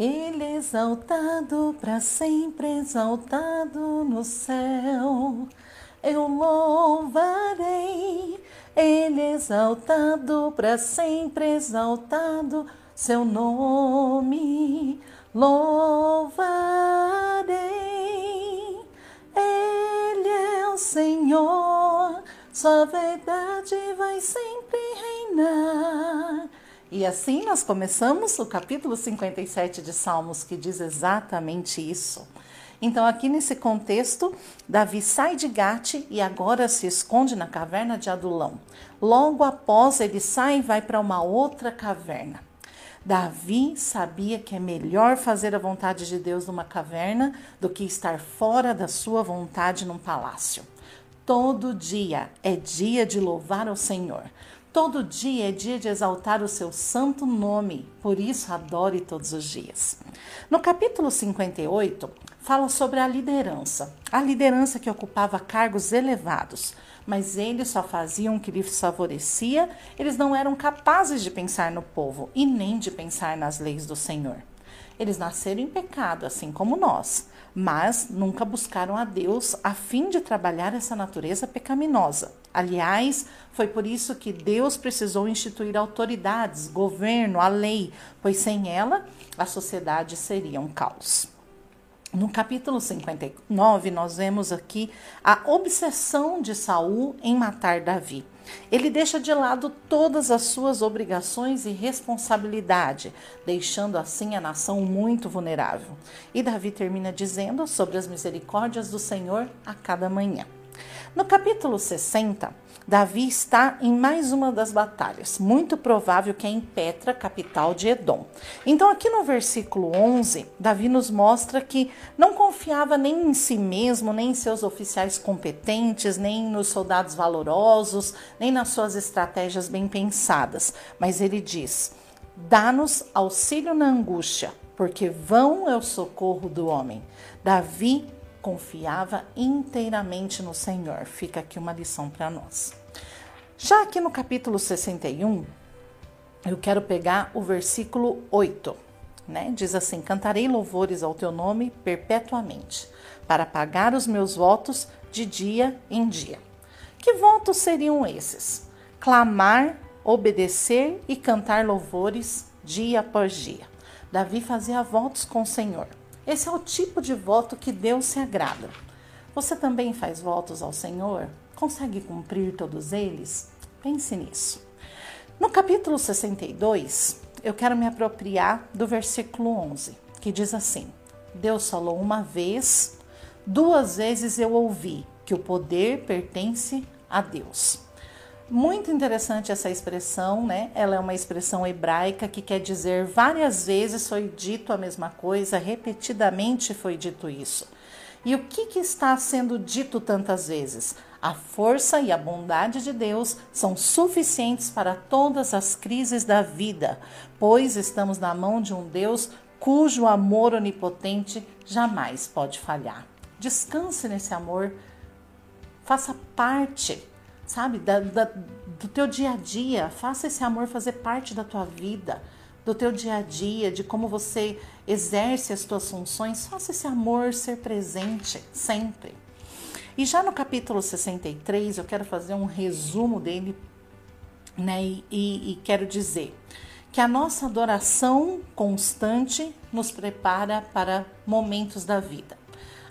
Ele exaltado, para sempre exaltado no céu. Eu louvarei, Ele exaltado, para sempre exaltado, seu nome louvarei. Ele é o Senhor, sua verdade vai sempre reinar. E assim nós começamos o capítulo 57 de Salmos, que diz exatamente isso. Então, aqui nesse contexto, Davi sai de Gate e agora se esconde na caverna de Adulão. Logo após, ele sai e vai para uma outra caverna. Davi sabia que é melhor fazer a vontade de Deus numa caverna do que estar fora da sua vontade num palácio. Todo dia é dia de louvar ao Senhor. Todo dia é dia de exaltar o seu santo nome, por isso adore todos os dias. No capítulo 58, fala sobre a liderança. A liderança que ocupava cargos elevados, mas eles só faziam o que lhes favorecia, eles não eram capazes de pensar no povo e nem de pensar nas leis do Senhor. Eles nasceram em pecado, assim como nós, mas nunca buscaram a Deus a fim de trabalhar essa natureza pecaminosa. Aliás, foi por isso que Deus precisou instituir autoridades, governo, a lei, pois sem ela a sociedade seria um caos. No capítulo 59, nós vemos aqui a obsessão de Saul em matar Davi. Ele deixa de lado todas as suas obrigações e responsabilidade, deixando assim a nação muito vulnerável. E Davi termina dizendo sobre as misericórdias do Senhor a cada manhã. No capítulo 60, Davi está em mais uma das batalhas, muito provável que é em Petra, capital de Edom. Então, aqui no versículo 11, Davi nos mostra que não confiava nem em si mesmo, nem em seus oficiais competentes, nem nos soldados valorosos, nem nas suas estratégias bem pensadas, mas ele diz: Dá-nos auxílio na angústia, porque vão é o socorro do homem. Davi confiava inteiramente no Senhor. Fica aqui uma lição para nós. Já aqui no capítulo 61, eu quero pegar o versículo 8, né? Diz assim: Cantarei louvores ao teu nome perpetuamente, para pagar os meus votos de dia em dia. Que votos seriam esses? Clamar, obedecer e cantar louvores dia após dia. Davi fazia votos com o Senhor. Esse é o tipo de voto que Deus se agrada. Você também faz votos ao Senhor? Consegue cumprir todos eles? Pense nisso. No capítulo 62, eu quero me apropriar do versículo 11, que diz assim: Deus falou uma vez, duas vezes eu ouvi que o poder pertence a Deus. Muito interessante essa expressão, né? Ela é uma expressão hebraica que quer dizer várias vezes foi dito a mesma coisa, repetidamente foi dito isso. E o que, que está sendo dito tantas vezes? A força e a bondade de Deus são suficientes para todas as crises da vida, pois estamos na mão de um Deus cujo amor onipotente jamais pode falhar. Descanse nesse amor, faça parte sabe, da, da, do teu dia a dia. Faça esse amor fazer parte da tua vida, do teu dia a dia, de como você exerce as tuas funções. Faça esse amor ser presente sempre. E já no capítulo 63, eu quero fazer um resumo dele, né? E, e, e quero dizer que a nossa adoração constante nos prepara para momentos da vida.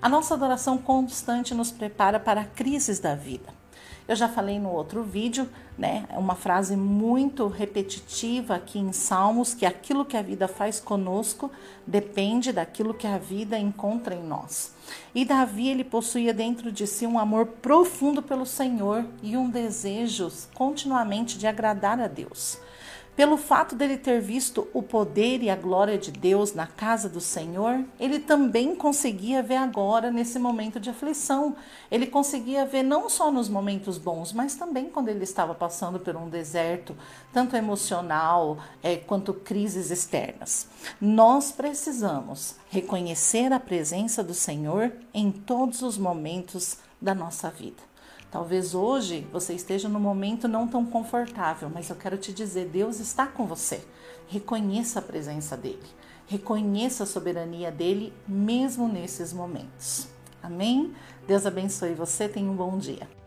A nossa adoração constante nos prepara para crises da vida. Eu já falei no outro vídeo, né? Uma frase muito repetitiva aqui em Salmos, que aquilo que a vida faz conosco depende daquilo que a vida encontra em nós. E Davi, ele possuía dentro de si um amor profundo pelo Senhor e um desejo continuamente de agradar a Deus. Pelo fato dele ter visto o poder e a glória de Deus na casa do Senhor, ele também conseguia ver agora nesse momento de aflição. Ele conseguia ver não só nos momentos bons, mas também quando ele estava passando por um deserto, tanto emocional é, quanto crises externas. Nós precisamos reconhecer a presença do Senhor em todos os momentos da nossa vida. Talvez hoje você esteja num momento não tão confortável, mas eu quero te dizer: Deus está com você. Reconheça a presença dele, reconheça a soberania dele, mesmo nesses momentos. Amém? Deus abençoe você, tenha um bom dia.